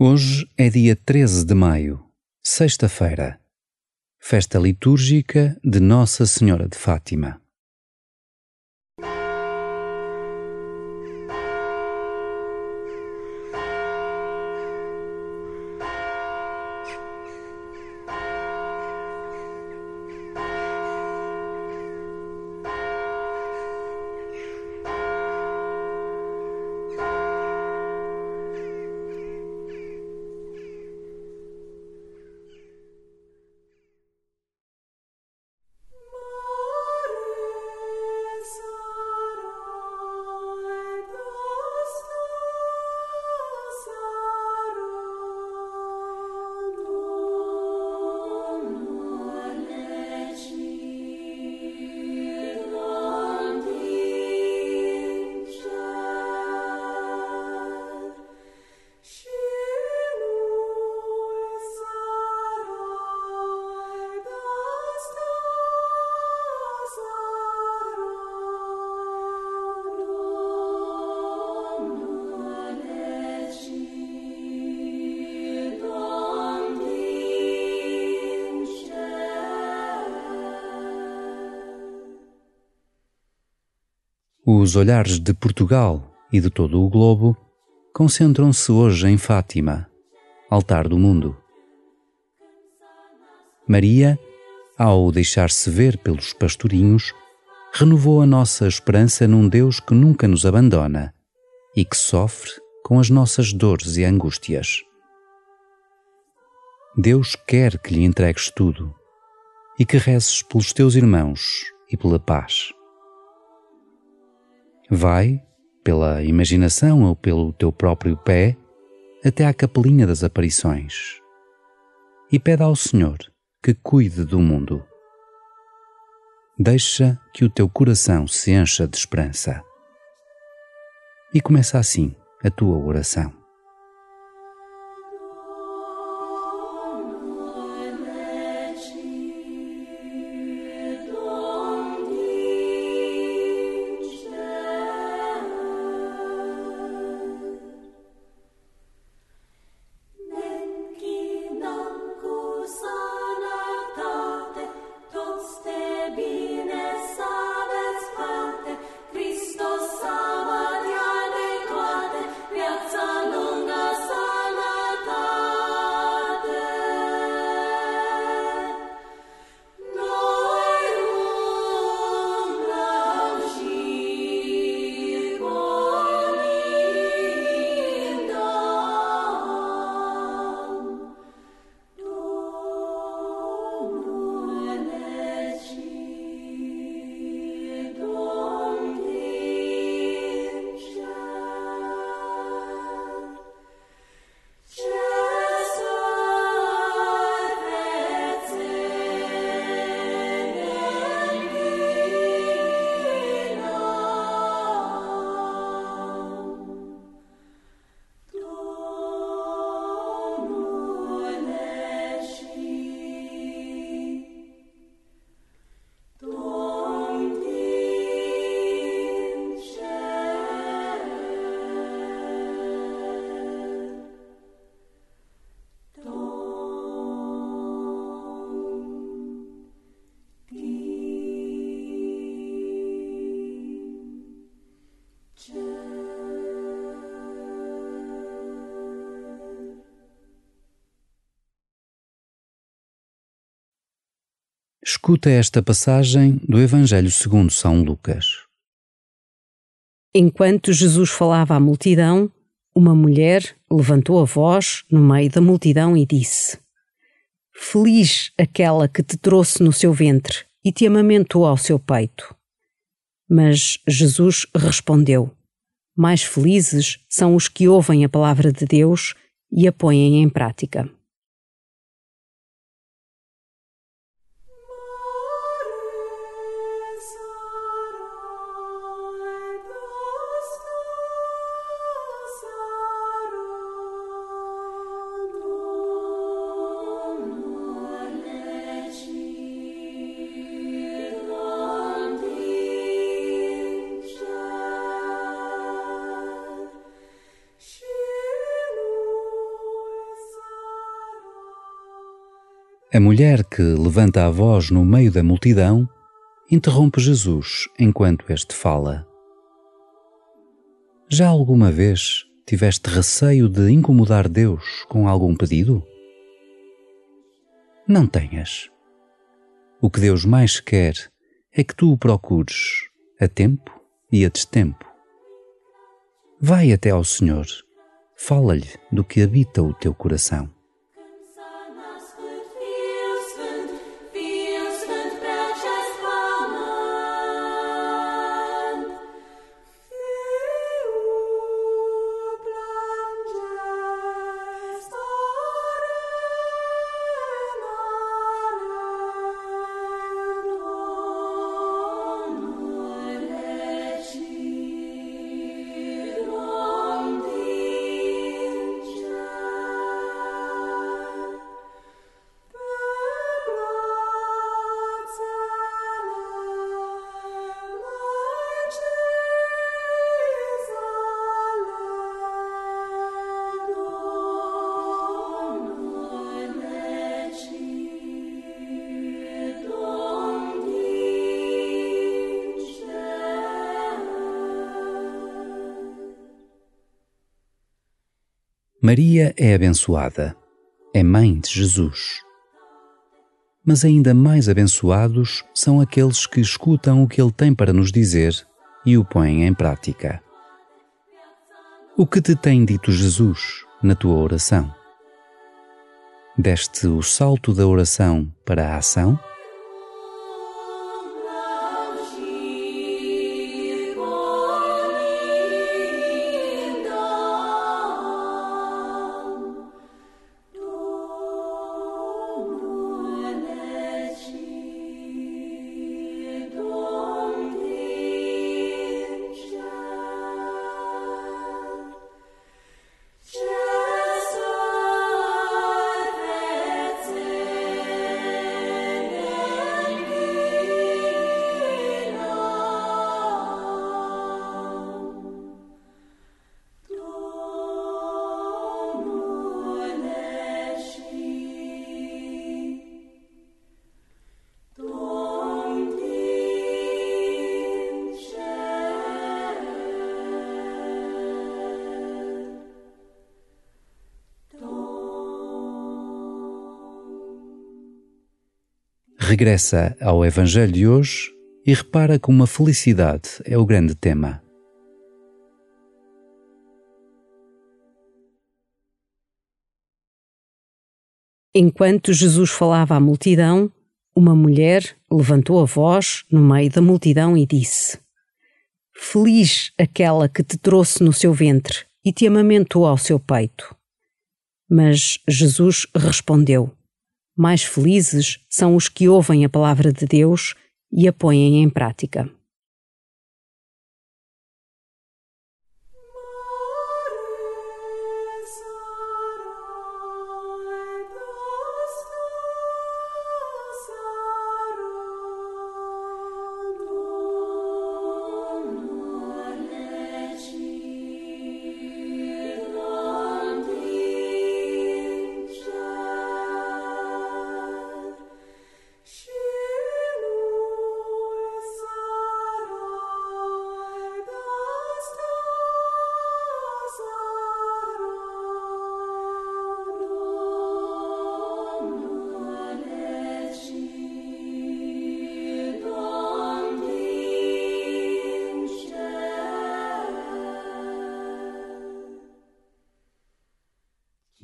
Hoje é dia 13 de maio, sexta-feira, festa litúrgica de Nossa Senhora de Fátima. Os olhares de Portugal e de todo o globo concentram-se hoje em Fátima, altar do mundo. Maria, ao deixar-se ver pelos pastorinhos, renovou a nossa esperança num Deus que nunca nos abandona e que sofre com as nossas dores e angústias. Deus quer que lhe entregues tudo e que rezes pelos teus irmãos e pela paz. Vai, pela imaginação ou pelo teu próprio pé, até à capelinha das aparições e pede ao Senhor que cuide do mundo. Deixa que o teu coração se encha de esperança. E começa assim a tua oração. Escuta esta passagem do Evangelho segundo São Lucas. Enquanto Jesus falava à multidão, uma mulher levantou a voz no meio da multidão e disse: Feliz aquela que te trouxe no seu ventre e te amamentou ao seu peito. Mas Jesus respondeu: Mais felizes são os que ouvem a palavra de Deus e a põem em prática. A mulher que levanta a voz no meio da multidão interrompe Jesus enquanto este fala. Já alguma vez tiveste receio de incomodar Deus com algum pedido? Não tenhas. O que Deus mais quer é que tu o procures a tempo e a destempo. Vai até ao Senhor, fala-lhe do que habita o teu coração. Maria é abençoada, é mãe de Jesus. Mas ainda mais abençoados são aqueles que escutam o que ele tem para nos dizer e o põem em prática. O que te tem dito Jesus na tua oração? Deste o salto da oração para a ação? Regressa ao Evangelho de hoje e repara como a felicidade é o grande tema. Enquanto Jesus falava à multidão, uma mulher levantou a voz no meio da multidão e disse: Feliz aquela que te trouxe no seu ventre e te amamentou ao seu peito. Mas Jesus respondeu: mais felizes são os que ouvem a palavra de Deus e a põem em prática.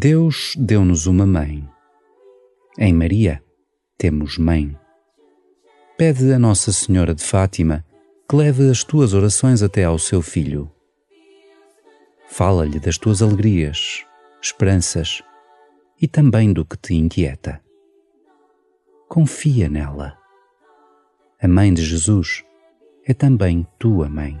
Deus deu-nos uma mãe. Em Maria temos mãe. Pede a Nossa Senhora de Fátima que leve as tuas orações até ao seu filho. Fala-lhe das tuas alegrias, esperanças e também do que te inquieta. Confia nela. A mãe de Jesus é também tua mãe.